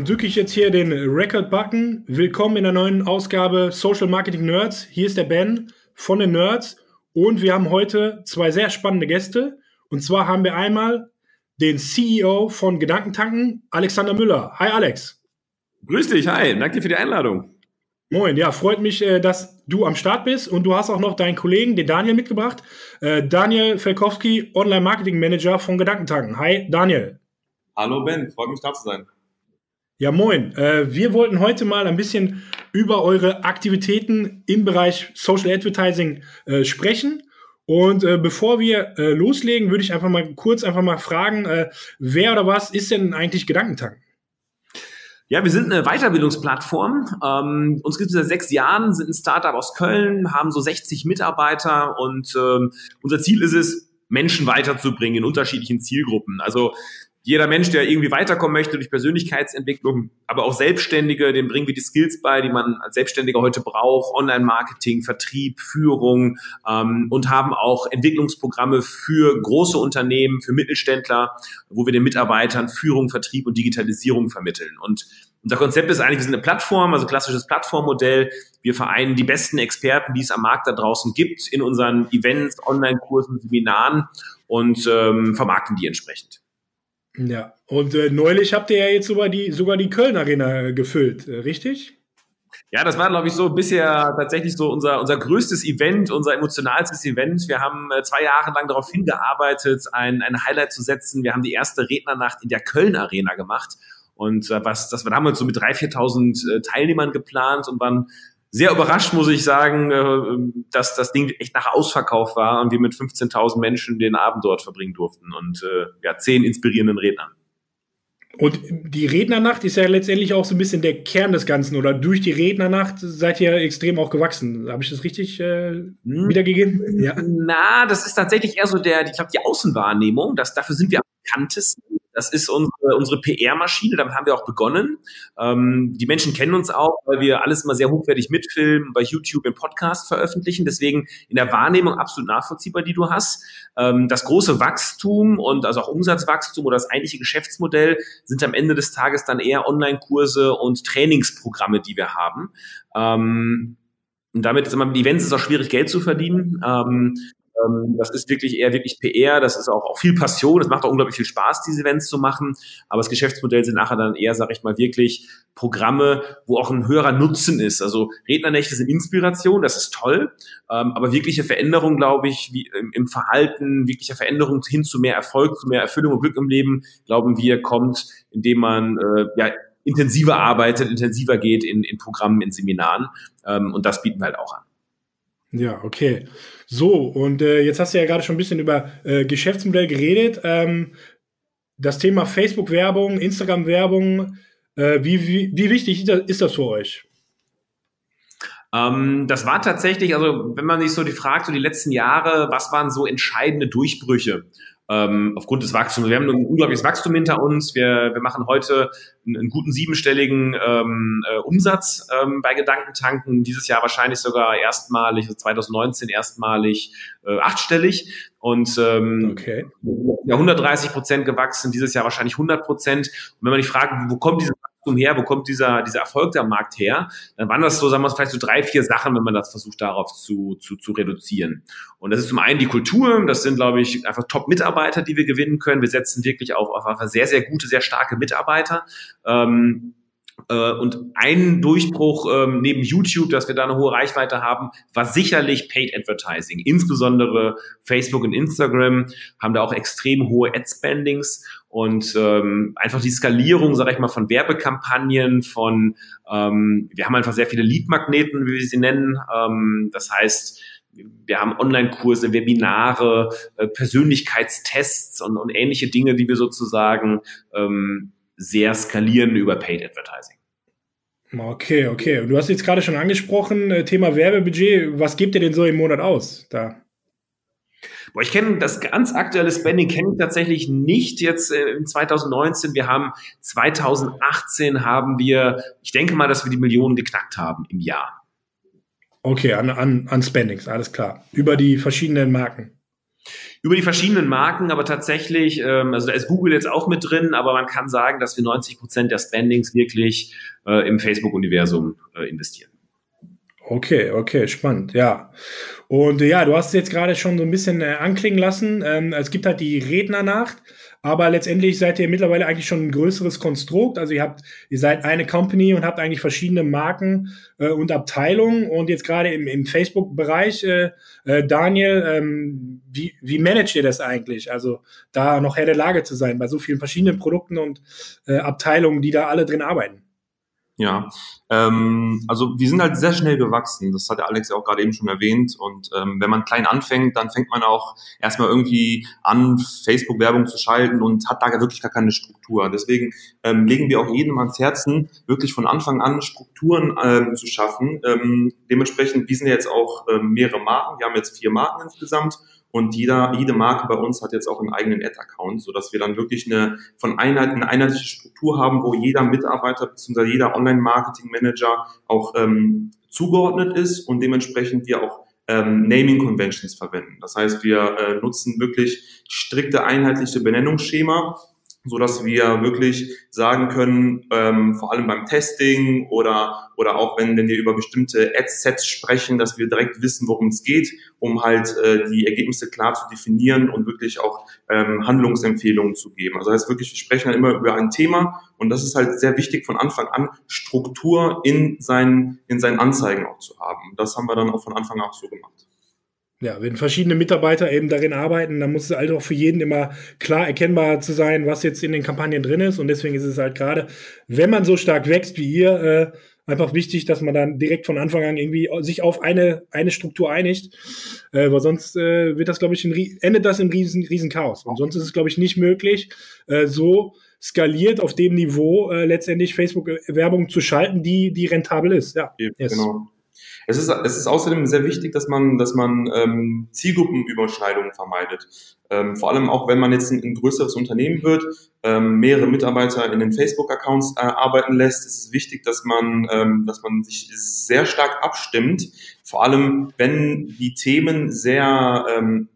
Dann drücke ich jetzt hier den Record-Button. Willkommen in der neuen Ausgabe Social Marketing Nerds. Hier ist der Ben von den Nerds und wir haben heute zwei sehr spannende Gäste. Und zwar haben wir einmal den CEO von Gedankentanken, Alexander Müller. Hi Alex. Grüß dich, hi, danke für die Einladung. Moin, ja, freut mich, äh, dass du am Start bist und du hast auch noch deinen Kollegen, den Daniel, mitgebracht. Äh, Daniel Felkowski, Online-Marketing-Manager von Gedankentanken. Hi, Daniel. Hallo Ben, freut mich da zu sein. Ja, moin. Äh, wir wollten heute mal ein bisschen über eure Aktivitäten im Bereich Social Advertising äh, sprechen. Und äh, bevor wir äh, loslegen, würde ich einfach mal kurz einfach mal fragen, äh, wer oder was ist denn eigentlich Gedankentank? Ja, wir sind eine Weiterbildungsplattform. Ähm, uns gibt es seit sechs Jahren, sind ein Startup aus Köln, haben so 60 Mitarbeiter und ähm, unser Ziel ist es, Menschen weiterzubringen in unterschiedlichen Zielgruppen. Also jeder Mensch, der irgendwie weiterkommen möchte durch Persönlichkeitsentwicklung, aber auch Selbstständige, dem bringen wir die Skills bei, die man als Selbstständiger heute braucht, Online-Marketing, Vertrieb, Führung ähm, und haben auch Entwicklungsprogramme für große Unternehmen, für Mittelständler, wo wir den Mitarbeitern Führung, Vertrieb und Digitalisierung vermitteln. Und unser Konzept ist eigentlich, wir sind eine Plattform, also klassisches Plattformmodell. Wir vereinen die besten Experten, die es am Markt da draußen gibt, in unseren Events, Online-Kursen, Seminaren und ähm, vermarkten die entsprechend. Ja, und äh, neulich habt ihr ja jetzt sogar die, sogar die Köln Arena äh, gefüllt, äh, richtig? Ja, das war, glaube ich, so bisher tatsächlich so unser, unser größtes Event, unser emotionalstes Event. Wir haben äh, zwei Jahre lang darauf hingearbeitet, ein, ein Highlight zu setzen. Wir haben die erste Rednernacht in der Köln Arena gemacht. Und äh, was, das war damals so mit 3.000, 4.000 äh, Teilnehmern geplant und waren sehr überrascht, muss ich sagen, äh, dass das Ding echt nach Ausverkauf war und wir mit 15.000 Menschen den Abend dort verbringen durften und äh, ja, zehn inspirierenden Rednern. Und die Rednernacht ist ja letztendlich auch so ein bisschen der Kern des Ganzen, oder durch die Rednernacht seid ihr extrem auch gewachsen. Habe ich das richtig äh, hm. wiedergegeben? Ja. Na, das ist tatsächlich eher so der, ich glaube, die Außenwahrnehmung. Das, dafür sind wir am bekanntesten. Das ist unsere, unsere PR-Maschine, damit haben wir auch begonnen. Ähm, die Menschen kennen uns auch, weil wir alles immer sehr hochwertig mitfilmen, bei YouTube im Podcast veröffentlichen. Deswegen in der Wahrnehmung absolut nachvollziehbar, die du hast. Ähm, das große Wachstum und also auch Umsatzwachstum oder das eigentliche Geschäftsmodell sind am Ende des Tages dann eher Online-Kurse und Trainingsprogramme, die wir haben. Ähm, und damit ist immer mit Events ist auch schwierig, Geld zu verdienen. Ähm, ähm, das ist wirklich eher wirklich PR, das ist auch, auch viel Passion, es macht auch unglaublich viel Spaß, diese Events zu machen, aber das Geschäftsmodell sind nachher dann eher, sag ich mal, wirklich Programme, wo auch ein höherer Nutzen ist. Also Rednernächte sind Inspiration, das ist toll, ähm, aber wirkliche Veränderung, glaube ich, wie im, im Verhalten, wirkliche Veränderung hin zu mehr Erfolg, zu mehr Erfüllung und Glück im Leben, glauben wir, kommt, indem man äh, ja intensiver arbeitet, intensiver geht in, in Programmen, in Seminaren. Ähm, und das bieten wir halt auch an. Ja, okay. So, und äh, jetzt hast du ja gerade schon ein bisschen über äh, Geschäftsmodell geredet. Ähm, das Thema Facebook-Werbung, Instagram-Werbung, äh, wie, wie, wie wichtig ist das für euch? Ähm, das war tatsächlich, also wenn man sich so die fragt, so die letzten Jahre, was waren so entscheidende Durchbrüche? Ähm, aufgrund des Wachstums. Wir haben ein unglaubliches Wachstum hinter uns. Wir, wir machen heute einen, einen guten siebenstelligen ähm, äh, Umsatz ähm, bei Gedankentanken. Dieses Jahr wahrscheinlich sogar erstmalig, also 2019 erstmalig äh, achtstellig. Und ähm, okay. ja, 130 Prozent gewachsen, dieses Jahr wahrscheinlich 100 Prozent. Und wenn man sich fragt, wo kommt diese Wachstum her, wo kommt dieser, dieser Erfolg der Markt her, dann waren das so, sagen wir vielleicht so drei, vier Sachen, wenn man das versucht, darauf zu, zu, zu reduzieren. Und das ist zum einen die Kultur, das sind, glaube ich, einfach Top-Mitarbeiter, die wir gewinnen können. Wir setzen wirklich auf, auf einfach sehr, sehr gute, sehr starke Mitarbeiter. Ähm, äh, und ein Durchbruch ähm, neben YouTube, dass wir da eine hohe Reichweite haben, war sicherlich Paid Advertising. Insbesondere Facebook und Instagram haben da auch extrem hohe Ad-Spendings und ähm, einfach die Skalierung, sage ich mal, von Werbekampagnen, von ähm, wir haben einfach sehr viele Lead-Magneten, wie wir sie nennen. Ähm, das heißt, wir haben Online-Kurse, Webinare, äh, Persönlichkeitstests und, und ähnliche Dinge, die wir sozusagen ähm, sehr skalieren über Paid Advertising. Okay, okay. Und du hast jetzt gerade schon angesprochen, äh, Thema Werbebudget. Was gebt ihr denn so im Monat aus da? Boah, ich kenne das ganz aktuelle Spending kenne ich tatsächlich nicht jetzt äh, in 2019. Wir haben 2018 haben wir, ich denke mal, dass wir die Millionen geknackt haben im Jahr. Okay, an, an, an Spendings, alles klar. Über die verschiedenen Marken. Über die verschiedenen Marken, aber tatsächlich, ähm, also da ist Google jetzt auch mit drin, aber man kann sagen, dass wir 90 Prozent der Spendings wirklich äh, im Facebook-Universum äh, investieren. Okay, okay, spannend, ja. Und äh, ja, du hast es jetzt gerade schon so ein bisschen äh, anklingen lassen. Ähm, es gibt halt die Rednernacht. Aber letztendlich seid ihr mittlerweile eigentlich schon ein größeres Konstrukt. Also ihr habt, ihr seid eine Company und habt eigentlich verschiedene Marken äh, und Abteilungen. Und jetzt gerade im, im Facebook-Bereich, äh, äh, Daniel, ähm, wie, wie managt ihr das eigentlich? Also da noch Herr der Lage zu sein bei so vielen verschiedenen Produkten und äh, Abteilungen, die da alle drin arbeiten. Ja, ähm, also wir sind halt sehr schnell gewachsen. Das hat der Alex ja auch gerade eben schon erwähnt. Und ähm, wenn man klein anfängt, dann fängt man auch erstmal irgendwie an, Facebook-Werbung zu schalten und hat da wirklich gar keine Struktur. Deswegen ähm, legen wir auch jedem ans Herzen, wirklich von Anfang an Strukturen ähm, zu schaffen. Ähm, dementsprechend, wir sind ja jetzt auch ähm, mehrere Marken. Wir haben jetzt vier Marken insgesamt und jeder, jede Marke bei uns hat jetzt auch einen eigenen Ad-Account, so dass wir dann wirklich eine von Einheit, eine einheitliche Struktur haben, wo jeder Mitarbeiter bzw. jeder Online-Marketing-Manager auch ähm, zugeordnet ist und dementsprechend wir auch ähm, Naming Conventions verwenden. Das heißt, wir äh, nutzen wirklich strikte einheitliche Benennungsschema, so dass wir wirklich sagen können, ähm, vor allem beim Testing oder oder auch wenn, wenn wir über bestimmte Ad-Sets sprechen, dass wir direkt wissen, worum es geht, um halt äh, die Ergebnisse klar zu definieren und wirklich auch ähm, Handlungsempfehlungen zu geben. Also das heißt wirklich, wir sprechen dann immer über ein Thema und das ist halt sehr wichtig von Anfang an, Struktur in seinen in seinen Anzeigen auch zu haben. Das haben wir dann auch von Anfang an auch so gemacht. Ja, wenn verschiedene Mitarbeiter eben darin arbeiten, dann muss es halt auch für jeden immer klar erkennbar zu sein, was jetzt in den Kampagnen drin ist. Und deswegen ist es halt gerade, wenn man so stark wächst wie ihr, äh, einfach wichtig, dass man dann direkt von Anfang an irgendwie sich auf eine, eine Struktur einigt. Äh, weil sonst äh, wird das, glaube ich, ein, endet das im riesen, riesen Chaos. Und sonst ist es, glaube ich, nicht möglich, äh, so skaliert auf dem Niveau äh, letztendlich Facebook-Werbung zu schalten, die, die rentabel ist. Ja, yes. genau. Es ist, es ist außerdem sehr wichtig, dass man, dass man ähm, Zielgruppenüberschneidungen vermeidet. Ähm, vor allem auch, wenn man jetzt ein, ein größeres Unternehmen wird, ähm, mehrere Mitarbeiter in den Facebook-Accounts äh, arbeiten lässt, ist es wichtig, dass man, ähm, dass man sich sehr stark abstimmt. Vor allem, wenn die Themen sehr ähm,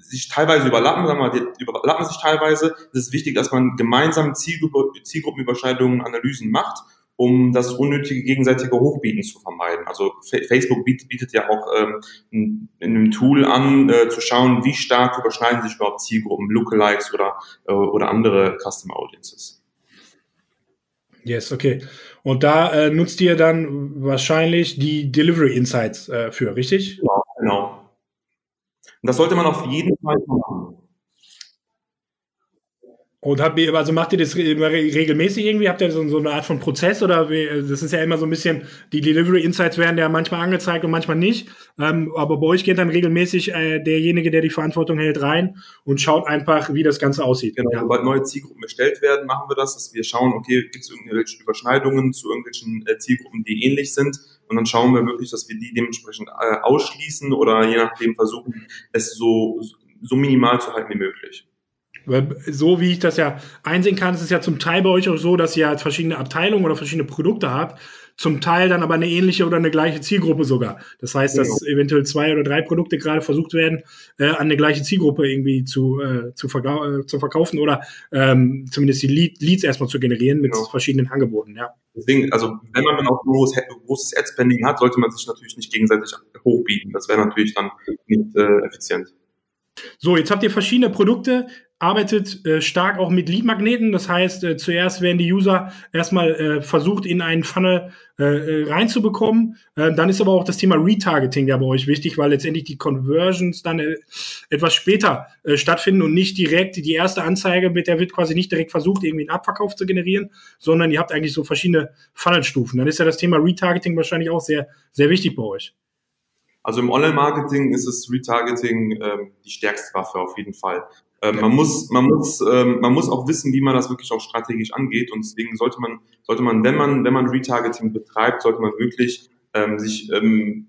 sich teilweise überlappen, sagen wir mal, überlappen sich teilweise, ist es wichtig, dass man gemeinsam Zielgruppe, Zielgruppenüberschneidungen, Analysen macht um das unnötige gegenseitige Hochbieten zu vermeiden. Also Facebook bietet ja auch ähm, in einem Tool an, äh, zu schauen, wie stark überschneiden sich überhaupt Zielgruppen, Lookalikes oder, äh, oder andere Customer Audiences. Yes, okay. Und da äh, nutzt ihr dann wahrscheinlich die Delivery Insights äh, für, richtig? Genau, genau. Und das sollte man auf jeden Fall machen. Und habt ihr, also macht ihr das regelmäßig irgendwie? Habt ihr so, so eine Art von Prozess oder wie, das ist ja immer so ein bisschen, die Delivery Insights werden ja manchmal angezeigt und manchmal nicht. Ähm, aber bei euch geht dann regelmäßig äh, derjenige, der die Verantwortung hält, rein und schaut einfach, wie das Ganze aussieht. Genau, ja. sobald neue Zielgruppen erstellt werden, machen wir das, dass wir schauen, okay, gibt es irgendwelche Überschneidungen zu irgendwelchen äh, Zielgruppen, die ähnlich sind. Und dann schauen wir wirklich, dass wir die dementsprechend äh, ausschließen oder je nachdem versuchen, es so, so minimal zu halten wie möglich. So wie ich das ja einsehen kann, ist es ja zum Teil bei euch auch so, dass ihr halt verschiedene Abteilungen oder verschiedene Produkte habt, zum Teil dann aber eine ähnliche oder eine gleiche Zielgruppe sogar. Das heißt, dass genau. eventuell zwei oder drei Produkte gerade versucht werden, äh, an eine gleiche Zielgruppe irgendwie zu, äh, zu, äh, zu verkaufen oder ähm, zumindest die Lead Leads erstmal zu generieren mit genau. verschiedenen Angeboten, ja. Deswegen, also wenn man dann auch großes, großes Ad-Spending hat, sollte man sich natürlich nicht gegenseitig hochbieten. Das wäre natürlich dann nicht äh, effizient. So, jetzt habt ihr verschiedene Produkte arbeitet äh, stark auch mit Lead-Magneten. Das heißt, äh, zuerst werden die User erstmal äh, versucht, in einen Funnel äh, äh reinzubekommen. Äh, dann ist aber auch das Thema Retargeting ja bei euch wichtig, weil letztendlich die Conversions dann äh, etwas später äh, stattfinden und nicht direkt die erste Anzeige, mit der wird quasi nicht direkt versucht, irgendwie einen Abverkauf zu generieren, sondern ihr habt eigentlich so verschiedene Funnelstufen. Dann ist ja das Thema Retargeting wahrscheinlich auch sehr, sehr wichtig bei euch. Also im Online-Marketing ist es Retargeting ähm, die stärkste Waffe auf jeden Fall. Ähm, man muss, man muss, ähm, man muss auch wissen, wie man das wirklich auch strategisch angeht und deswegen sollte man, sollte man, wenn man, wenn man Retargeting betreibt, sollte man wirklich ähm, sich ähm,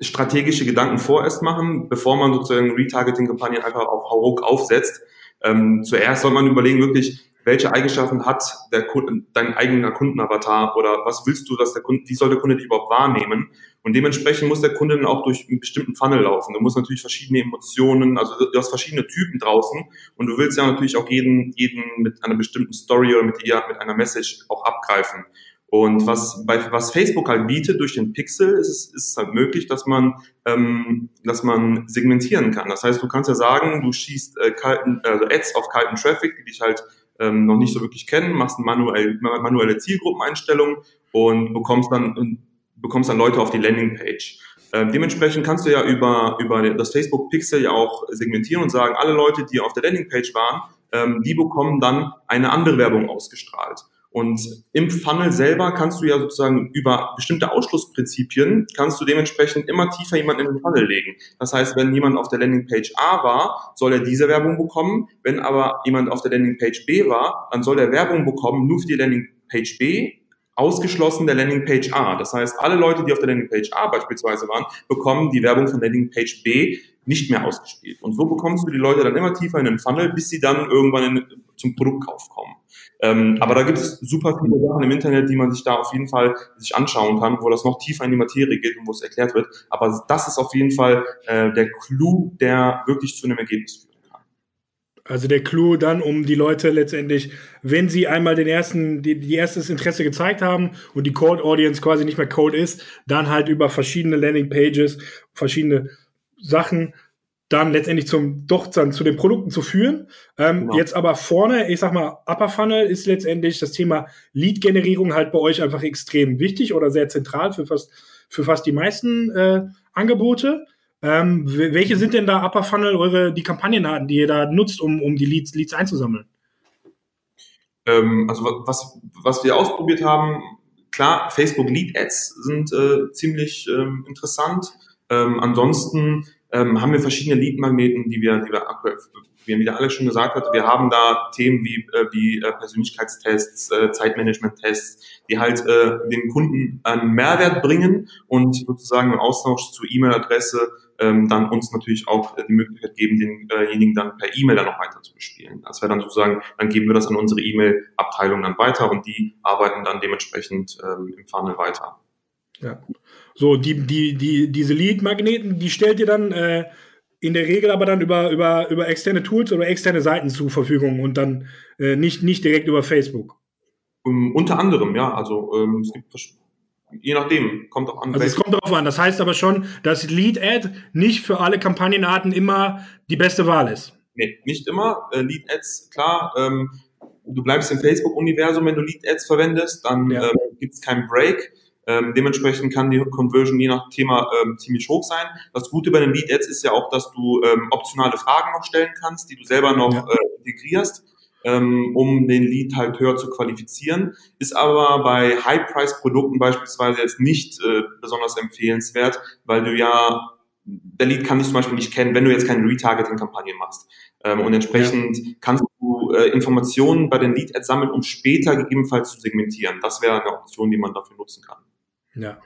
strategische Gedanken vorerst machen, bevor man sozusagen Retargeting-Kampagnen einfach auf Hauruck aufsetzt. Ähm, zuerst soll man überlegen, wirklich, welche Eigenschaften hat der Kunde, dein eigener Kundenavatar oder was willst du, dass der Kunde, wie soll der Kunde dich überhaupt wahrnehmen? Und dementsprechend muss der Kunde dann auch durch einen bestimmten Funnel laufen. Du musst natürlich verschiedene Emotionen, also du hast verschiedene Typen draußen und du willst ja natürlich auch jeden, jeden mit einer bestimmten Story oder mit, ihr, mit einer Message auch abgreifen. Und was, bei, was Facebook halt bietet durch den Pixel, ist es ist halt möglich, dass man, ähm, dass man segmentieren kann. Das heißt, du kannst ja sagen, du schießt äh, kalten, also Ads auf kalten Traffic, die dich halt ähm, noch nicht so wirklich kennen, machst manuell, manuelle Zielgruppeneinstellung und bekommst dann, bekommst dann Leute auf die Landingpage. Ähm, dementsprechend kannst du ja über, über das Facebook Pixel ja auch segmentieren und sagen, alle Leute, die auf der Landingpage waren, ähm, die bekommen dann eine andere Werbung ausgestrahlt. Und im Funnel selber kannst du ja sozusagen über bestimmte Ausschlussprinzipien, kannst du dementsprechend immer tiefer jemanden in den Funnel legen. Das heißt, wenn jemand auf der Landingpage A war, soll er diese Werbung bekommen. Wenn aber jemand auf der Landingpage B war, dann soll er Werbung bekommen nur für die Landingpage B, ausgeschlossen der Landingpage A. Das heißt, alle Leute, die auf der Landingpage A beispielsweise waren, bekommen die Werbung von Landingpage B nicht mehr ausgespielt. Und so bekommst du die Leute dann immer tiefer in den Funnel, bis sie dann irgendwann in, zum Produktkauf kommen. Ähm, aber da gibt es super viele Sachen im Internet, die man sich da auf jeden Fall sich anschauen kann, wo das noch tiefer in die Materie geht und wo es erklärt wird. Aber das ist auf jeden Fall äh, der Clou, der wirklich zu einem Ergebnis kann. Also der Clou dann, um die Leute letztendlich, wenn sie einmal den ersten, die, die erstes Interesse gezeigt haben und die Cold Audience quasi nicht mehr cold ist, dann halt über verschiedene Landing Pages, verschiedene Sachen dann letztendlich zum doch dann zu den Produkten zu führen. Ähm, genau. Jetzt aber vorne, ich sag mal, Upper Funnel ist letztendlich das Thema Lead-Generierung halt bei euch einfach extrem wichtig oder sehr zentral für fast für fast die meisten äh, Angebote. Ähm, welche sind denn da Upper Funnel eure die Kampagnenarten, die ihr da nutzt, um, um die Leads, Leads einzusammeln? Ähm, also was, was wir ausprobiert haben, klar, Facebook Lead Ads sind äh, ziemlich ähm, interessant. Ähm, ansonsten ähm, haben wir verschiedene Lead-Magneten, die wir, die wir aktuell, wie er wieder alle schon gesagt hat, wir haben da Themen wie, äh, wie äh, Persönlichkeitstests, äh, Zeitmanagement-Tests, die halt äh, dem Kunden einen Mehrwert bringen und sozusagen im Austausch zur E-Mail-Adresse ähm, dann uns natürlich auch die Möglichkeit geben, denjenigen dann per E-Mail dann noch weiter zu bespielen. Das wäre dann sozusagen, dann geben wir das an unsere E-Mail-Abteilung dann weiter und die arbeiten dann dementsprechend ähm, im Funnel weiter. Ja. So, die, die, die, diese Lead-Magneten, die stellt ihr dann äh, in der Regel aber dann über, über, über externe Tools oder externe Seiten zur Verfügung und dann äh, nicht, nicht direkt über Facebook. Um, unter anderem, ja. Also ähm, es gibt je nachdem, kommt auch an. Also es kommt darauf an. Das heißt aber schon, dass Lead-Ad nicht für alle Kampagnenarten immer die beste Wahl ist. Nee, nicht immer. Äh, Lead-Ads, klar, ähm, du bleibst im Facebook-Universum, wenn du Lead-Ads verwendest, dann ja. ähm, gibt es keinen Break. Ähm, dementsprechend kann die Conversion je nach Thema ähm, ziemlich hoch sein. Das Gute bei den Lead Ads ist ja auch, dass du ähm, optionale Fragen noch stellen kannst, die du selber noch ja. äh, integrierst, ähm, um den Lead halt höher zu qualifizieren. Ist aber bei High-Price-Produkten beispielsweise jetzt nicht äh, besonders empfehlenswert, weil du ja der Lead kann dich zum Beispiel nicht kennen, wenn du jetzt keine Retargeting-Kampagne machst. Ähm, und entsprechend ja. kannst du äh, Informationen bei den Lead-Ads sammeln, um später gegebenenfalls zu segmentieren. Das wäre eine Option, die man dafür nutzen kann. Ja.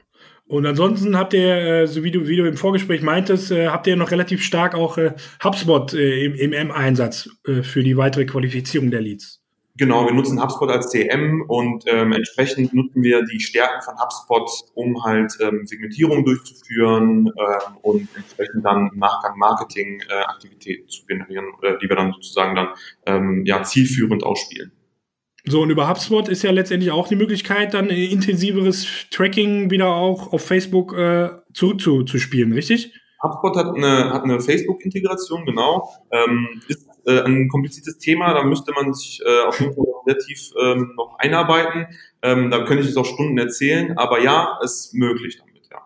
Und ansonsten habt ihr, äh, so wie du, wie du im Vorgespräch meintest, äh, habt ihr noch relativ stark auch äh, HubSpot im, im M-Einsatz für die weitere Qualifizierung der Leads. Genau, wir nutzen HubSpot als CM und ähm, entsprechend nutzen wir die Stärken von HubSpot, um halt ähm, Segmentierung durchzuführen ähm, und entsprechend dann im Nachgang Marketing-Aktivitäten äh, zu generieren, äh, die wir dann sozusagen dann ähm, ja zielführend ausspielen. So, und über HubSpot ist ja letztendlich auch die Möglichkeit, dann intensiveres Tracking wieder auch auf Facebook äh, zurückzuspielen, richtig? HubSpot hat eine, hat eine Facebook-Integration, genau. Ähm, ist äh, ein kompliziertes Thema, da müsste man sich äh, auf jeden Fall sehr tief ähm, noch einarbeiten. Ähm, da könnte ich jetzt auch Stunden erzählen, aber ja, es ist möglich damit, ja.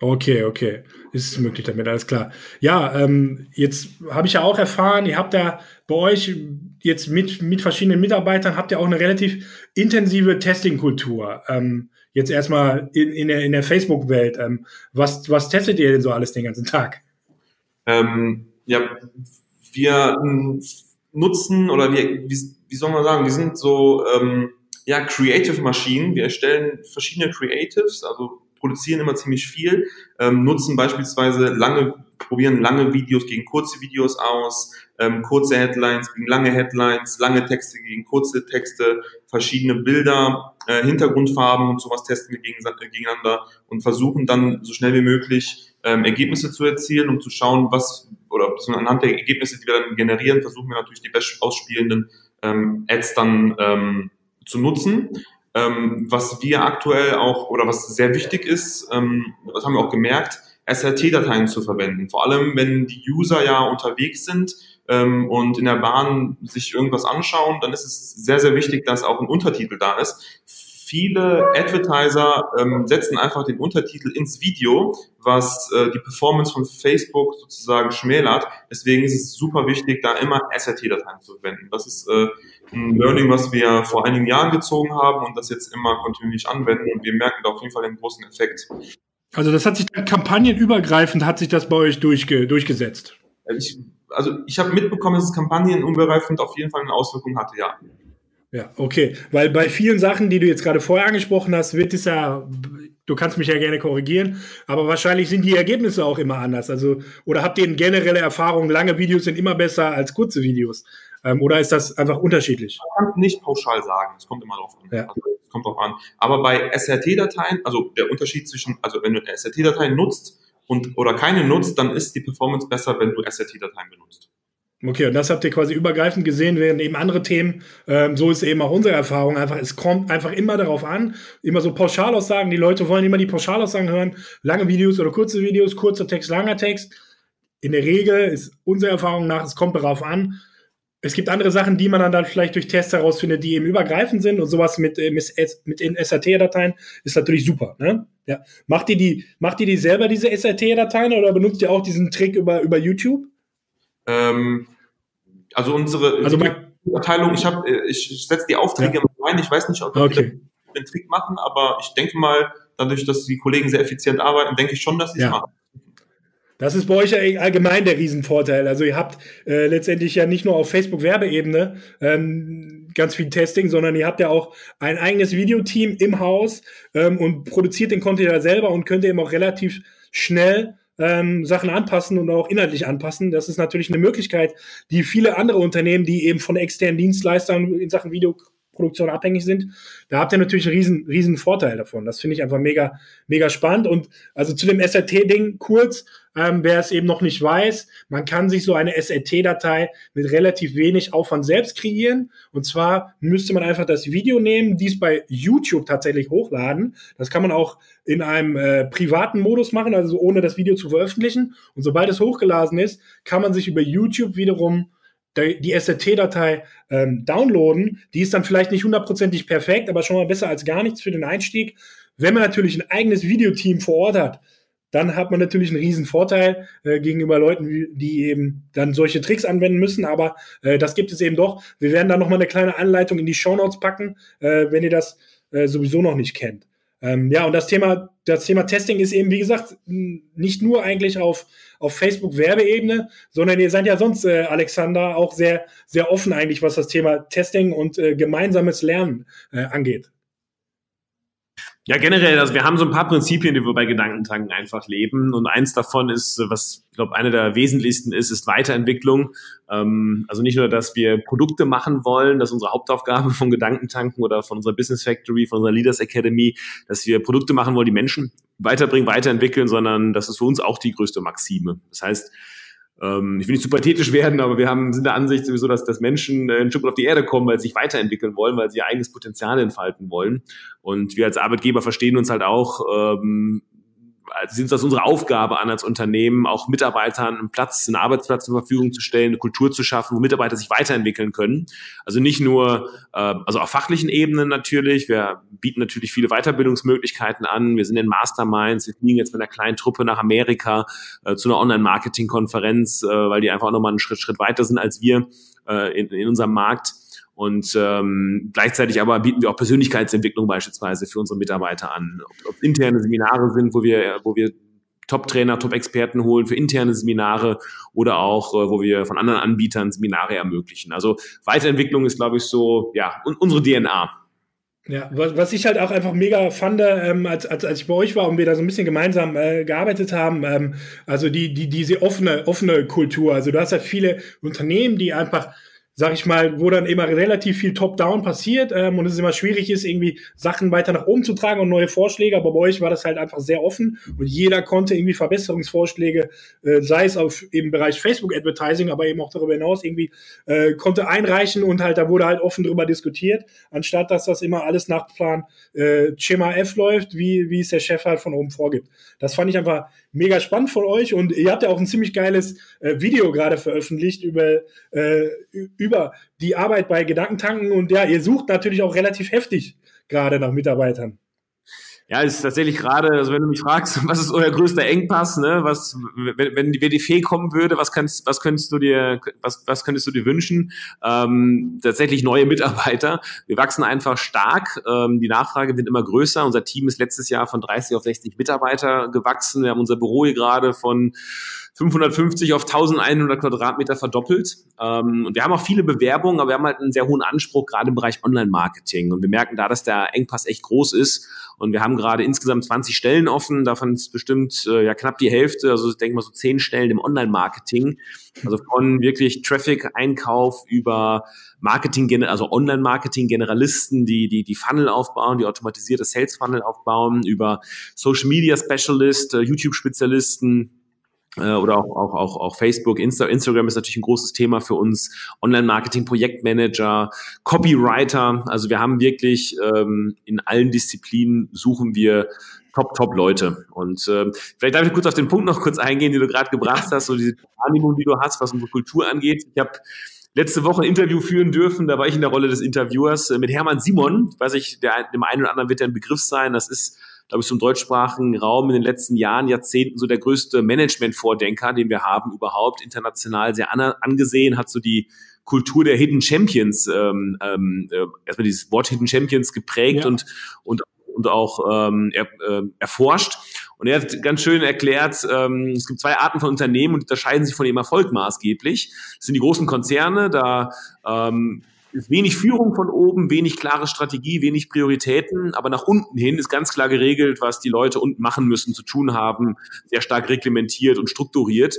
Okay, okay. Ist möglich damit, alles klar. Ja, ähm, jetzt habe ich ja auch erfahren, ihr habt da bei euch jetzt mit, mit verschiedenen Mitarbeitern habt ihr auch eine relativ intensive Testing-Kultur. Ähm, jetzt erstmal in, in der, in der Facebook-Welt. Ähm, was, was testet ihr denn so alles den ganzen Tag? Ähm, ja, wir nutzen oder wir, wie, wie soll man sagen, wir sind so ähm, ja Creative Maschinen. Wir erstellen verschiedene Creatives, also produzieren immer ziemlich viel, ähm, nutzen beispielsweise lange, probieren lange Videos gegen kurze Videos aus, ähm, kurze Headlines gegen lange Headlines, lange Texte gegen kurze Texte, verschiedene Bilder, äh, Hintergrundfarben und sowas testen wir gegeneinander und versuchen dann so schnell wie möglich ähm, Ergebnisse zu erzielen, um zu schauen, was oder anhand der Ergebnisse, die wir dann generieren, versuchen wir natürlich die best ausspielenden ähm, Ads dann ähm, zu nutzen. Ähm, was wir aktuell auch oder was sehr wichtig ist, ähm, das haben wir auch gemerkt, SRT-Dateien zu verwenden. Vor allem, wenn die User ja unterwegs sind ähm, und in der Bahn sich irgendwas anschauen, dann ist es sehr, sehr wichtig, dass auch ein Untertitel da ist. Viele Advertiser ähm, setzen einfach den Untertitel ins Video, was äh, die Performance von Facebook sozusagen schmälert. Deswegen ist es super wichtig, da immer SRT-Dateien zu verwenden. Das ist äh, ein Learning, was wir vor einigen Jahren gezogen haben und das jetzt immer kontinuierlich anwenden und wir merken da auf jeden Fall den großen Effekt. Also das hat sich kampagnenübergreifend hat sich das bei euch durchge durchgesetzt. Ich, also ich habe mitbekommen, dass es kampagnenübergreifend auf jeden Fall eine Auswirkung hatte, ja. Ja, okay. Weil bei vielen Sachen, die du jetzt gerade vorher angesprochen hast, wird es ja, du kannst mich ja gerne korrigieren, aber wahrscheinlich sind die Ergebnisse auch immer anders. Also, oder habt ihr eine generelle Erfahrung, lange Videos sind immer besser als kurze Videos? Ähm, oder ist das einfach unterschiedlich? Man kann nicht pauschal sagen, es kommt immer drauf an. Ja. Also, es kommt drauf an. Aber bei SRT-Dateien, also der Unterschied zwischen, also wenn du SRT-Dateien nutzt und oder keine nutzt, dann ist die Performance besser, wenn du SRT-Dateien benutzt. Okay, und das habt ihr quasi übergreifend gesehen, während eben andere Themen, ähm, so ist eben auch unsere Erfahrung, einfach, es kommt einfach immer darauf an, immer so Pauschalaussagen, die Leute wollen immer die Pauschalaussagen hören, lange Videos oder kurze Videos, kurzer Text, langer Text. In der Regel ist unsere Erfahrung nach, es kommt darauf an. Es gibt andere Sachen, die man dann, vielleicht durch Tests herausfindet, die eben übergreifend sind und sowas mit, äh, mit, den SRT-Dateien ist natürlich super. Ne? Ja. Macht ihr die, macht ihr die selber, diese SRT-Dateien, oder benutzt ihr auch diesen Trick über, über YouTube? Ähm, also unsere also Abteilung, ich habe, äh, ich setze die Aufträge ja. rein. Ich weiß nicht, ob wir okay. den Trick machen, aber ich denke mal, dadurch, dass die Kollegen sehr effizient arbeiten, denke ich schon, dass sie es ja. machen. Das ist bei euch ja allgemein der Riesenvorteil. Also ihr habt äh, letztendlich ja nicht nur auf Facebook-Werbeebene ähm, ganz viel Testing, sondern ihr habt ja auch ein eigenes Videoteam im Haus ähm, und produziert den Content ja selber und könnt eben auch relativ schnell ähm, Sachen anpassen und auch inhaltlich anpassen. Das ist natürlich eine Möglichkeit, die viele andere Unternehmen, die eben von externen Dienstleistern in Sachen Videoproduktion abhängig sind, da habt ihr natürlich einen riesen, riesen Vorteil davon. Das finde ich einfach mega, mega spannend. Und also zu dem SRT-Ding kurz, ähm, wer es eben noch nicht weiß, man kann sich so eine SRT-Datei mit relativ wenig Aufwand selbst kreieren. Und zwar müsste man einfach das Video nehmen, dies bei YouTube tatsächlich hochladen. Das kann man auch in einem äh, privaten Modus machen, also ohne das Video zu veröffentlichen. Und sobald es hochgeladen ist, kann man sich über YouTube wiederum die SRT-Datei ähm, downloaden. Die ist dann vielleicht nicht hundertprozentig perfekt, aber schon mal besser als gar nichts für den Einstieg. Wenn man natürlich ein eigenes Videoteam vor Ort hat, dann hat man natürlich einen riesen Vorteil äh, gegenüber Leuten, die eben dann solche Tricks anwenden müssen. Aber äh, das gibt es eben doch. Wir werden da nochmal eine kleine Anleitung in die Show Notes packen, äh, wenn ihr das äh, sowieso noch nicht kennt. Ähm, ja, und das Thema, das Thema Testing ist eben, wie gesagt, nicht nur eigentlich auf, auf Facebook-Werbeebene, sondern ihr seid ja sonst, äh, Alexander, auch sehr, sehr offen eigentlich, was das Thema Testing und äh, gemeinsames Lernen äh, angeht. Ja, generell, also wir haben so ein paar Prinzipien, die wir bei Gedankentanken einfach leben. Und eins davon ist, was ich glaube, eine der wesentlichsten ist, ist Weiterentwicklung. Ähm, also nicht nur, dass wir Produkte machen wollen, das ist unsere Hauptaufgabe von Gedankentanken oder von unserer Business Factory, von unserer Leaders Academy, dass wir Produkte machen wollen, die Menschen weiterbringen, weiterentwickeln, sondern das ist für uns auch die größte Maxime. Das heißt, ähm, ich will nicht zu pathetisch werden, aber wir haben, sind der Ansicht sowieso, dass, dass Menschen äh, ein Stück auf die Erde kommen, weil sie sich weiterentwickeln wollen, weil sie ihr eigenes Potenzial entfalten wollen. Und wir als Arbeitgeber verstehen uns halt auch ähm, sind das unsere Aufgabe an als Unternehmen, auch Mitarbeitern einen Platz, einen Arbeitsplatz zur Verfügung zu stellen, eine Kultur zu schaffen, wo Mitarbeiter sich weiterentwickeln können. Also nicht nur, äh, also auf fachlichen Ebenen natürlich. Wir bieten natürlich viele Weiterbildungsmöglichkeiten an. Wir sind in Masterminds. Wir fliegen jetzt mit einer kleinen Truppe nach Amerika äh, zu einer Online-Marketing-Konferenz, äh, weil die einfach auch nochmal einen Schritt, Schritt weiter sind als wir äh, in, in unserem Markt. Und ähm, gleichzeitig aber bieten wir auch Persönlichkeitsentwicklung beispielsweise für unsere Mitarbeiter an. Ob, ob interne Seminare sind, wo wir, wo wir Top-Trainer, Top-Experten holen für interne Seminare oder auch, äh, wo wir von anderen Anbietern Seminare ermöglichen. Also Weiterentwicklung ist, glaube ich, so, ja, unsere DNA. Ja, was, was ich halt auch einfach mega fand, ähm, als, als, als ich bei euch war und wir da so ein bisschen gemeinsam äh, gearbeitet haben, ähm, also die, die, diese offene, offene Kultur. Also du hast halt viele Unternehmen, die einfach sag ich mal, wo dann immer relativ viel Top-Down passiert ähm, und es immer schwierig ist, irgendwie Sachen weiter nach oben zu tragen und neue Vorschläge. Aber bei euch war das halt einfach sehr offen und jeder konnte irgendwie Verbesserungsvorschläge, äh, sei es auf im Bereich Facebook-Advertising, aber eben auch darüber hinaus irgendwie äh, konnte einreichen und halt da wurde halt offen drüber diskutiert, anstatt dass das immer alles nach Plan äh, Schema F läuft, wie, wie es der Chef halt von oben vorgibt. Das fand ich einfach mega spannend von euch und ihr habt ja auch ein ziemlich geiles äh, Video gerade veröffentlicht über, äh, über die Arbeit bei Gedankentanken und ja, ihr sucht natürlich auch relativ heftig gerade nach Mitarbeitern. Ja, ist tatsächlich gerade, also wenn du mich fragst, was ist euer größter Engpass, ne? Was, wenn, wenn die WDF kommen würde, was kannst, was könntest du dir, was, was könntest du dir wünschen? Ähm, tatsächlich neue Mitarbeiter. Wir wachsen einfach stark. Ähm, die Nachfrage wird immer größer. Unser Team ist letztes Jahr von 30 auf 60 Mitarbeiter gewachsen. Wir haben unser Büro hier gerade von 550 auf 1100 Quadratmeter verdoppelt. Ähm, und wir haben auch viele Bewerbungen, aber wir haben halt einen sehr hohen Anspruch, gerade im Bereich Online-Marketing. Und wir merken da, dass der Engpass echt groß ist. Und wir haben gerade insgesamt 20 Stellen offen. Davon ist bestimmt äh, ja knapp die Hälfte, also ich denke mal so 10 Stellen im Online-Marketing. Also von wirklich Traffic-Einkauf über Marketing, also Online-Marketing-Generalisten, die, die, die Funnel aufbauen, die automatisierte Sales-Funnel aufbauen, über Social-Media-Specialist, äh, YouTube-Spezialisten, oder auch, auch, auch, auch Facebook, Insta, Instagram ist natürlich ein großes Thema für uns, Online-Marketing, Projektmanager, Copywriter. Also wir haben wirklich ähm, in allen Disziplinen suchen wir top, top Leute. Und äh, vielleicht darf ich kurz auf den Punkt noch kurz eingehen, den du gerade gebracht hast, so diese Wahrnehmung, die du hast, was unsere Kultur angeht. Ich habe letzte Woche ein Interview führen dürfen, da war ich in der Rolle des Interviewers äh, mit Hermann Simon. Weiß ich, der, dem einen oder anderen wird der ein Begriff sein. Das ist glaube ich, zum deutschsprachigen Raum in den letzten Jahren, Jahrzehnten so der größte Management-Vordenker, den wir haben überhaupt, international sehr an, angesehen, hat so die Kultur der Hidden Champions, ähm, ähm, äh, erstmal dieses Wort Hidden Champions geprägt ja. und, und, und auch ähm, er, äh, erforscht. Und er hat ganz schön erklärt, ähm, es gibt zwei Arten von Unternehmen und unterscheiden sich von dem Erfolg maßgeblich. Das sind die großen Konzerne, da ähm, ist wenig Führung von oben, wenig klare Strategie, wenig Prioritäten, aber nach unten hin ist ganz klar geregelt, was die Leute unten machen müssen, zu tun haben, sehr stark reglementiert und strukturiert.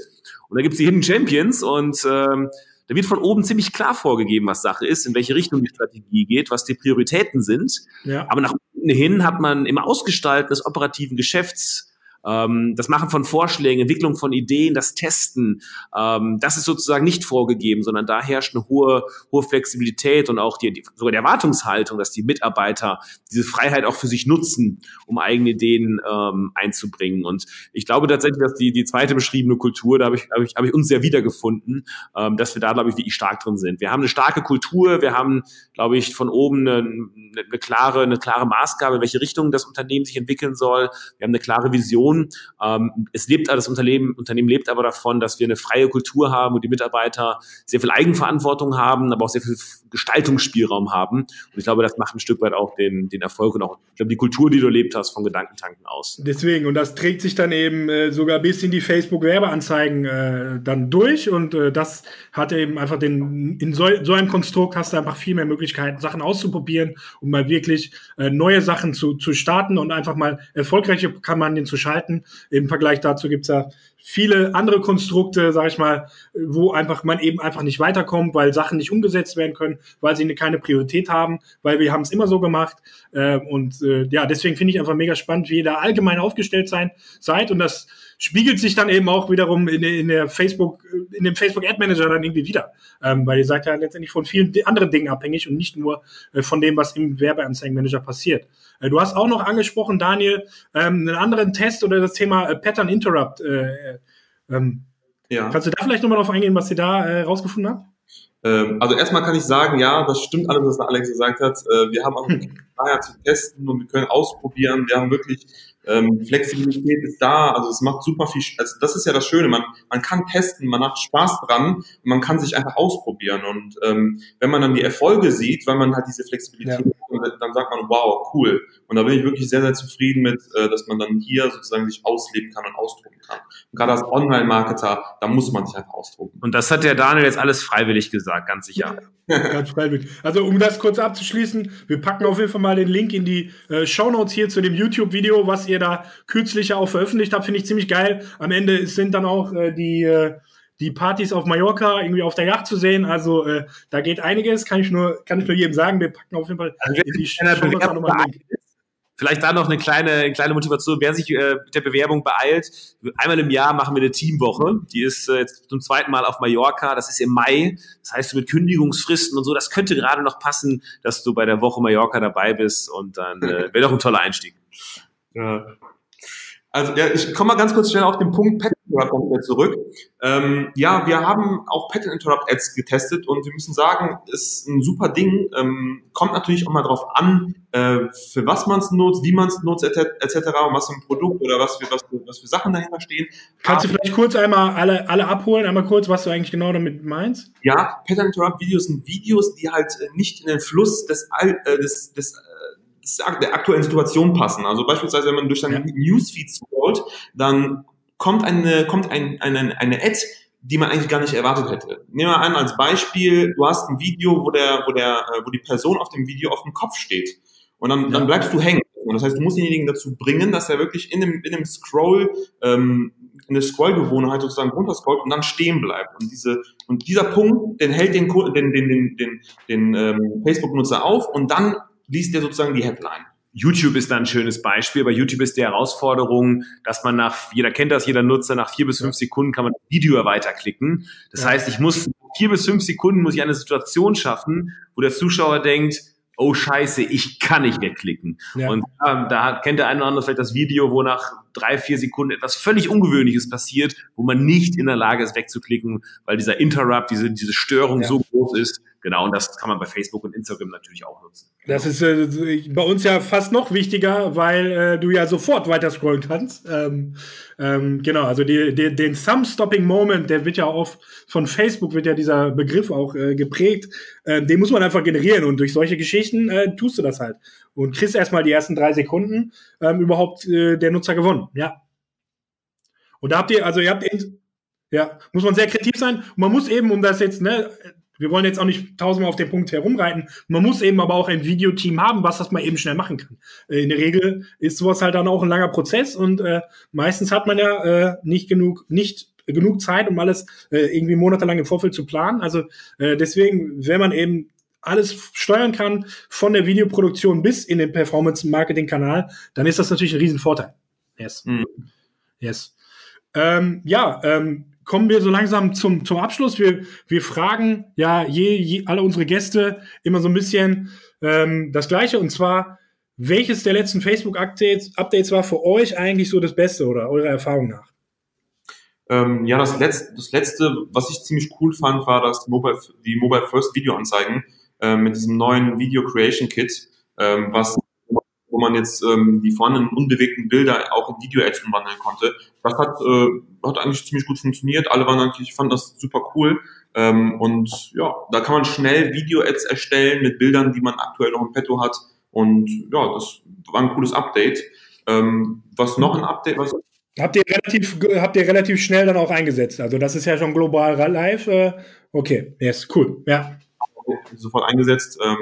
Und da gibt es die Hidden Champions und ähm, da wird von oben ziemlich klar vorgegeben, was Sache ist, in welche Richtung die Strategie geht, was die Prioritäten sind. Ja. Aber nach unten hin hat man im Ausgestalten des operativen Geschäfts ähm, das Machen von Vorschlägen, Entwicklung von Ideen, das Testen, ähm, das ist sozusagen nicht vorgegeben, sondern da herrscht eine hohe, hohe Flexibilität und auch die, die, sogar die Erwartungshaltung, dass die Mitarbeiter diese Freiheit auch für sich nutzen, um eigene Ideen ähm, einzubringen. Und ich glaube tatsächlich, dass die, die zweite beschriebene Kultur, da habe ich, hab ich, hab ich uns sehr wiedergefunden, ähm, dass wir da, glaube ich, wirklich stark drin sind. Wir haben eine starke Kultur, wir haben, glaube ich, von oben eine, eine, klare, eine klare Maßgabe, in welche Richtung das Unternehmen sich entwickeln soll. Wir haben eine klare Vision Vision. Ähm, es lebt, das Unternehmen, Unternehmen lebt aber davon, dass wir eine freie Kultur haben und die Mitarbeiter sehr viel Eigenverantwortung haben, aber auch sehr viel Gestaltungsspielraum haben. Und ich glaube, das macht ein Stück weit auch den, den Erfolg und auch, ich glaube, die Kultur, die du erlebt hast, von Gedankentanken aus. Deswegen, und das trägt sich dann eben äh, sogar bis in die Facebook-Werbeanzeigen äh, dann durch und äh, das hat eben einfach den, in so, so einem Konstrukt hast du einfach viel mehr Möglichkeiten, Sachen auszuprobieren und mal wirklich äh, neue Sachen zu, zu starten und einfach mal erfolgreiche Kampagnen zu schalten halten. Im Vergleich dazu gibt es ja viele andere Konstrukte, sage ich mal, wo einfach man eben einfach nicht weiterkommt, weil Sachen nicht umgesetzt werden können, weil sie keine Priorität haben, weil wir haben es immer so gemacht. Äh, und äh, ja, deswegen finde ich einfach mega spannend, wie ihr da allgemein aufgestellt sein, seid. Und das spiegelt sich dann eben auch wiederum in, in der Facebook, in dem Facebook Ad Manager dann irgendwie wieder. Ähm, weil ihr seid ja letztendlich von vielen anderen Dingen abhängig und nicht nur äh, von dem, was im Werbeanzeigenmanager passiert. Äh, du hast auch noch angesprochen, Daniel, ähm, einen anderen Test oder das Thema äh, Pattern Interrupt. Äh, ähm, ja. Kannst du da vielleicht nochmal drauf eingehen, was ihr da äh, rausgefunden habt? Ähm, also erstmal kann ich sagen, ja, das stimmt alles, was der Alex gesagt hat. Äh, wir haben auch daher zu testen und wir können ausprobieren. Wir haben wirklich ähm, Flexibilität ist da, also es macht super viel, also das ist ja das Schöne, man, man kann testen, man hat Spaß dran und man kann sich einfach ausprobieren und ähm, wenn man dann die Erfolge sieht, weil man halt diese Flexibilität ja. hat, dann sagt man, wow, cool und da bin ich wirklich sehr, sehr zufrieden mit, äh, dass man dann hier sozusagen sich ausleben kann und austoben kann. Und gerade als Online-Marketer, da muss man sich einfach ausdrucken. Und das hat der Daniel jetzt alles freiwillig gesagt, ganz sicher. ganz freiwillig. Also um das kurz abzuschließen, wir packen auf jeden Fall mal den Link in die äh, Show Notes hier zu dem YouTube-Video, was ihr da kürzlich auch veröffentlicht habt, finde ich ziemlich geil. Am Ende sind dann auch äh, die äh, die Partys auf Mallorca irgendwie auf der Yacht zu sehen. Also äh, da geht einiges, kann ich nur, kann ich nur jedem sagen. Wir packen auf jeden Fall also, in die Show nochmal Vielleicht da noch eine kleine, kleine Motivation. Wer sich äh, mit der Bewerbung beeilt, einmal im Jahr machen wir eine Teamwoche. Die ist äh, jetzt zum zweiten Mal auf Mallorca. Das ist im Mai. Das heißt, mit Kündigungsfristen und so, das könnte gerade noch passen, dass du bei der Woche Mallorca dabei bist. Und dann äh, wäre doch ein toller Einstieg. Ja. Also ja, ich komme mal ganz kurz schnell auf den Punkt Patent Interrupt wieder zurück. Ähm, ja, wir haben auch Patent Interrupt Ads getestet und wir müssen sagen, ist ein super Ding. Ähm, kommt natürlich auch mal drauf an, äh, für was man es nutzt, wie man es nutzt, etc. und was für ein Produkt oder was für, was für, was für Sachen dahinter stehen. Kannst Aber, du vielleicht kurz einmal alle, alle abholen, einmal kurz, was du eigentlich genau damit meinst? Ja, Patent Interrupt Videos sind Videos, die halt nicht in den Fluss des, äh, des, des der aktuellen Situation passen. Also beispielsweise, wenn man durch deinen ja. Newsfeed scrollt, dann kommt eine, kommt ein, eine, eine Ad, die man eigentlich gar nicht erwartet hätte. Nehmen wir an als Beispiel, du hast ein Video, wo der, wo der, äh, wo die Person auf dem Video auf dem Kopf steht. Und dann, dann bleibst du hängen. Und das heißt, du musst denjenigen dazu bringen, dass er wirklich in dem, in dem Scroll, ähm, in der Scrollgewohnheit sozusagen runterscrollt und dann stehen bleibt. Und diese, und dieser Punkt, den hält den, den, den, den, den, den ähm, Facebook-Nutzer auf und dann liest er sozusagen die Headline. YouTube ist da ein schönes Beispiel. Bei YouTube ist die Herausforderung, dass man nach, jeder kennt das, jeder Nutzer, nach vier bis fünf Sekunden kann man das Video weiterklicken. Das heißt, ich muss vier bis fünf Sekunden muss ich eine Situation schaffen, wo der Zuschauer denkt, oh scheiße, ich kann nicht mehr klicken. Ja. Und ähm, da kennt der eine oder andere vielleicht das Video, wo nach drei, vier Sekunden etwas völlig Ungewöhnliches passiert, wo man nicht in der Lage ist wegzuklicken, weil dieser Interrupt, diese, diese Störung ja. so groß ist, Genau, und das kann man bei Facebook und Instagram natürlich auch nutzen. Das ist äh, bei uns ja fast noch wichtiger, weil äh, du ja sofort weiter scrollen kannst. Ähm, ähm, genau, also die, die, den Thumb-Stopping Moment, der wird ja oft von Facebook wird ja dieser Begriff auch äh, geprägt. Äh, den muss man einfach generieren und durch solche Geschichten äh, tust du das halt und kriegst erstmal die ersten drei Sekunden ähm, überhaupt äh, der Nutzer gewonnen. Ja. Und da habt ihr, also ihr habt ja, muss man sehr kreativ sein. Man muss eben, um das jetzt, ne, wir wollen jetzt auch nicht tausendmal auf den Punkt herumreiten. Man muss eben aber auch ein Videoteam haben, was das mal eben schnell machen kann. Äh, in der Regel ist sowas halt dann auch ein langer Prozess und äh, meistens hat man ja äh, nicht genug, nicht genug Zeit, um alles äh, irgendwie monatelang im Vorfeld zu planen. Also äh, deswegen, wenn man eben alles steuern kann, von der Videoproduktion bis in den Performance-Marketing-Kanal, dann ist das natürlich ein Riesenvorteil. Yes. Mhm. Yes. Ähm, ja, ähm, kommen wir so langsam zum, zum Abschluss. Wir, wir fragen ja je, je, alle unsere Gäste immer so ein bisschen ähm, das Gleiche und zwar, welches der letzten Facebook-Updates Updates war für euch eigentlich so das Beste oder eurer Erfahrung nach? Ähm, ja, das letzte, das letzte, was ich ziemlich cool fand, war, dass die Mobile, die Mobile First Video Anzeigen äh, mit diesem neuen Video Creation Kit, ähm, was man jetzt ähm, die vorhandenen unbewegten Bilder auch in Video-Ads umwandeln konnte. Das hat, äh, hat eigentlich ziemlich gut funktioniert. Alle waren eigentlich, fanden das super cool. Ähm, und ja, da kann man schnell Video-Ads erstellen mit Bildern, die man aktuell noch im Petto hat. Und ja, das war ein cooles Update. Ähm, was noch ein Update? Was Habt ihr relativ, habt ihr relativ schnell dann auch eingesetzt? Also das ist ja schon global live. Äh, okay, yes, cool, ja. Sofort eingesetzt. Ähm,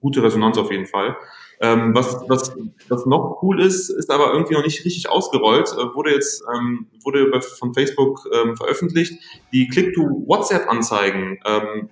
gute Resonanz auf jeden Fall. Ähm, was, was, was noch cool ist, ist aber irgendwie noch nicht richtig ausgerollt, äh, wurde jetzt ähm, wurde von Facebook ähm, veröffentlicht, die Click-to-WhatsApp-Anzeigen. Ähm,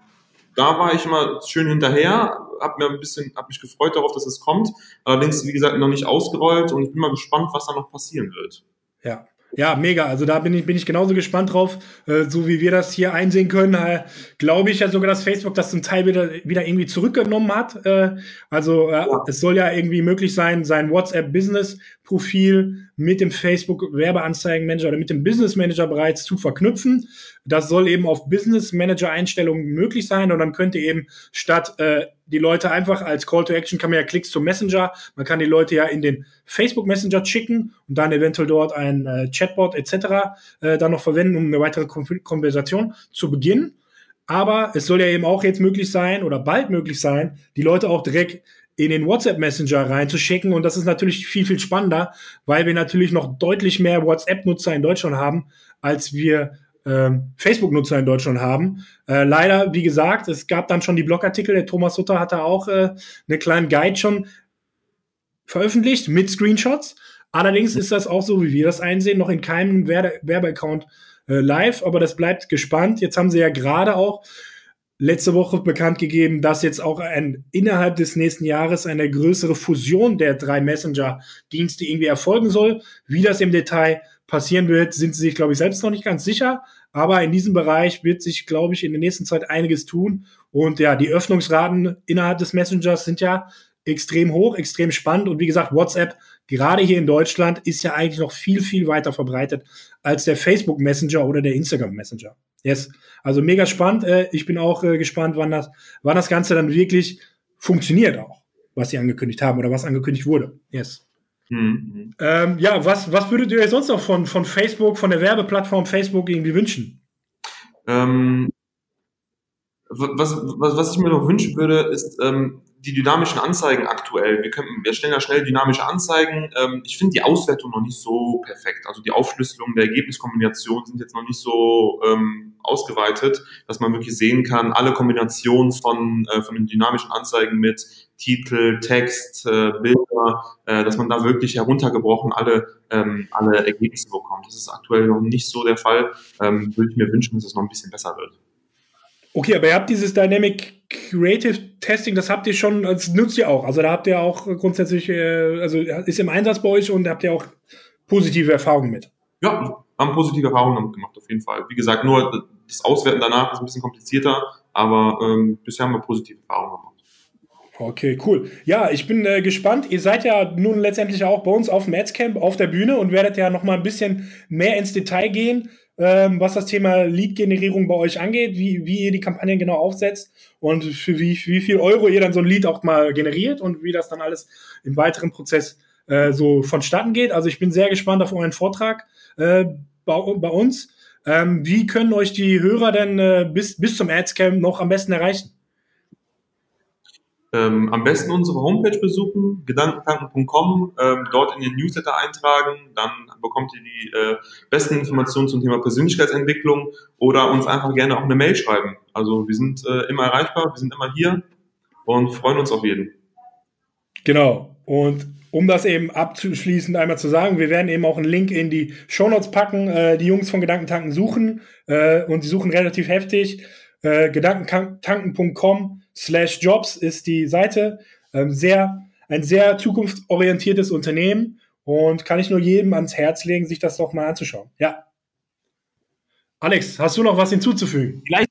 da war ich immer schön hinterher, habe mir ein bisschen, habe mich gefreut darauf, dass es kommt. Allerdings, wie gesagt, noch nicht ausgerollt und ich bin mal gespannt, was da noch passieren wird. Ja, ja, mega. Also da bin ich, bin ich genauso gespannt drauf. Äh, so wie wir das hier einsehen können, äh, glaube ich ja sogar, dass Facebook das zum Teil wieder, wieder irgendwie zurückgenommen hat. Äh, also äh, ja. es soll ja irgendwie möglich sein, sein WhatsApp-Business-Profil mit dem Facebook-Werbeanzeigen-Manager oder mit dem Business Manager bereits zu verknüpfen. Das soll eben auf Business Manager-Einstellungen möglich sein und dann könnte eben statt äh, die Leute einfach als Call to Action kann man ja Klicks zum Messenger. Man kann die Leute ja in den Facebook Messenger schicken und dann eventuell dort ein äh, Chatbot etc. Äh, dann noch verwenden, um eine weitere Konversation zu beginnen. Aber es soll ja eben auch jetzt möglich sein oder bald möglich sein, die Leute auch direkt in den WhatsApp Messenger reinzuschicken. Und das ist natürlich viel, viel spannender, weil wir natürlich noch deutlich mehr WhatsApp-Nutzer in Deutschland haben, als wir ähm, Facebook-Nutzer in Deutschland haben. Äh, leider, wie gesagt, es gab dann schon die Blogartikel, der Thomas Sutter hatte auch äh, einen kleinen Guide schon veröffentlicht mit Screenshots. Allerdings ist das auch so, wie wir das einsehen, noch in keinem Werbeaccount äh, live, aber das bleibt gespannt. Jetzt haben sie ja gerade auch letzte Woche bekannt gegeben, dass jetzt auch ein, innerhalb des nächsten Jahres eine größere Fusion der drei Messenger-Dienste irgendwie erfolgen soll. Wie das im Detail passieren wird, sind sie sich, glaube ich, selbst noch nicht ganz sicher. Aber in diesem Bereich wird sich, glaube ich, in der nächsten Zeit einiges tun. Und ja, die Öffnungsraten innerhalb des Messengers sind ja extrem hoch, extrem spannend. Und wie gesagt, WhatsApp, gerade hier in Deutschland, ist ja eigentlich noch viel, viel weiter verbreitet als der Facebook Messenger oder der Instagram Messenger. Yes. Also mega spannend. Äh, ich bin auch äh, gespannt, wann das, wann das Ganze dann wirklich funktioniert auch, was sie angekündigt haben oder was angekündigt wurde. Yes. Mhm. Ähm, ja, was, was würdet ihr sonst noch von, von Facebook, von der Werbeplattform Facebook irgendwie wünschen? Ähm, was, was, was ich mir noch wünschen würde, ist, ähm, die dynamischen Anzeigen aktuell. Wir, können, wir stellen ja schnell dynamische Anzeigen. Ähm, ich finde die Auswertung noch nicht so perfekt. Also die Aufschlüsselung der Ergebniskombinationen sind jetzt noch nicht so ähm, ausgeweitet, dass man wirklich sehen kann, alle Kombinationen von, äh, von den dynamischen Anzeigen mit Titel, Text, äh, Bilder, äh, dass man da wirklich heruntergebrochen alle, ähm, alle Ergebnisse bekommt. Das ist aktuell noch nicht so der Fall. Ähm, würde ich mir wünschen, dass es noch ein bisschen besser wird. Okay, aber ihr habt dieses Dynamic Creative Testing, das habt ihr schon, das nutzt ihr auch. Also da habt ihr auch grundsätzlich, äh, also ist im Einsatz bei euch und habt ihr auch positive Erfahrungen mit. Ja, haben positive Erfahrungen damit gemacht, auf jeden Fall. Wie gesagt, nur das Auswerten danach ist ein bisschen komplizierter, aber ähm, bisher haben wir positive Erfahrungen gemacht. Okay, cool. Ja, ich bin äh, gespannt. Ihr seid ja nun letztendlich auch bei uns auf dem Adscamp auf der Bühne und werdet ja noch mal ein bisschen mehr ins Detail gehen ähm, was das Thema Lead-Generierung bei euch angeht, wie, wie ihr die Kampagnen genau aufsetzt und für wie, wie viel Euro ihr dann so ein Lead auch mal generiert und wie das dann alles im weiteren Prozess äh, so vonstatten geht. Also ich bin sehr gespannt auf euren Vortrag äh, bei, bei uns. Ähm, wie können euch die Hörer denn äh, bis, bis zum Adscamp noch am besten erreichen? Ähm, am besten unsere Homepage besuchen, gedankentanken.com, ähm, dort in den Newsletter eintragen, dann bekommt ihr die äh, besten Informationen zum Thema Persönlichkeitsentwicklung oder uns einfach gerne auch eine Mail schreiben. Also wir sind äh, immer erreichbar, wir sind immer hier und freuen uns auf jeden. Genau. Und um das eben abzuschließend einmal zu sagen, wir werden eben auch einen Link in die Shownotes packen. Äh, die Jungs von Gedankentanken suchen äh, und sie suchen relativ heftig. Äh, gedankentanken.com slash Jobs ist die Seite. Ähm, sehr, ein sehr zukunftsorientiertes Unternehmen und kann ich nur jedem ans Herz legen, sich das doch mal anzuschauen. Ja. Alex, hast du noch was hinzuzufügen? Vielleicht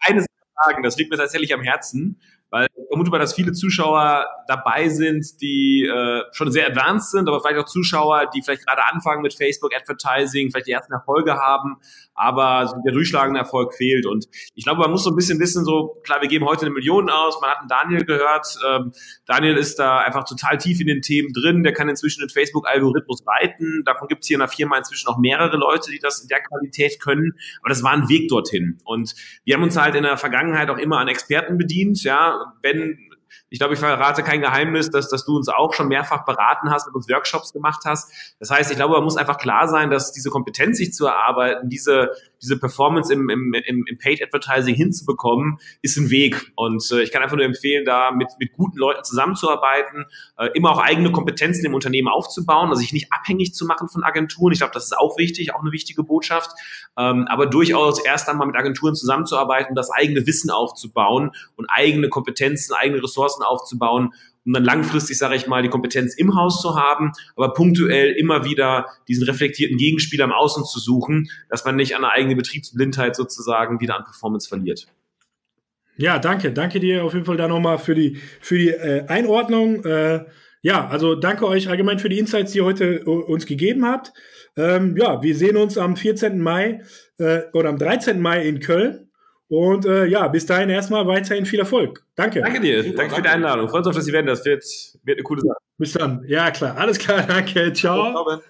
eine Sache sagen, das liegt mir tatsächlich am Herzen weil vermute mal, dass viele Zuschauer dabei sind, die äh, schon sehr advanced sind, aber vielleicht auch Zuschauer, die vielleicht gerade anfangen mit Facebook Advertising, vielleicht die ersten Erfolge haben, aber der durchschlagende Erfolg fehlt. Und ich glaube, man muss so ein bisschen wissen, so klar, wir geben heute eine Million aus, man hat einen Daniel gehört, ähm, Daniel ist da einfach total tief in den Themen drin, der kann inzwischen den Facebook-Algorithmus reiten, davon gibt es hier in der Firma inzwischen auch mehrere Leute, die das in der Qualität können, aber das war ein Weg dorthin. Und wir haben uns halt in der Vergangenheit auch immer an Experten bedient, ja, Ben wenn ich glaube, ich verrate kein Geheimnis, dass, dass du uns auch schon mehrfach beraten hast, und uns Workshops gemacht hast. Das heißt, ich glaube, man muss einfach klar sein, dass diese Kompetenz sich zu erarbeiten, diese, diese Performance im, im, im, im Paid Advertising hinzubekommen, ist ein Weg. Und äh, ich kann einfach nur empfehlen, da mit, mit guten Leuten zusammenzuarbeiten, äh, immer auch eigene Kompetenzen im Unternehmen aufzubauen, also sich nicht abhängig zu machen von Agenturen. Ich glaube, das ist auch wichtig, auch eine wichtige Botschaft. Ähm, aber durchaus erst einmal mit Agenturen zusammenzuarbeiten, das eigene Wissen aufzubauen und eigene Kompetenzen, eigene Ressourcen aufzubauen, um dann langfristig, sage ich mal, die Kompetenz im Haus zu haben, aber punktuell immer wieder diesen reflektierten Gegenspieler im Außen zu suchen, dass man nicht an der eigenen Betriebsblindheit sozusagen wieder an Performance verliert. Ja, danke. Danke dir auf jeden Fall da nochmal für die, für die äh, Einordnung. Äh, ja, also danke euch allgemein für die Insights, die ihr heute äh, uns gegeben habt. Ähm, ja, wir sehen uns am 14. Mai äh, oder am 13. Mai in Köln. Und äh, ja, bis dahin erstmal weiterhin viel Erfolg. Danke. Danke dir. Super, danke, für die Einladung. Freut uns auf das Event. Das wird, wird eine coole Sache. Bis dann. Ja, klar. Alles klar. Danke. Ciao.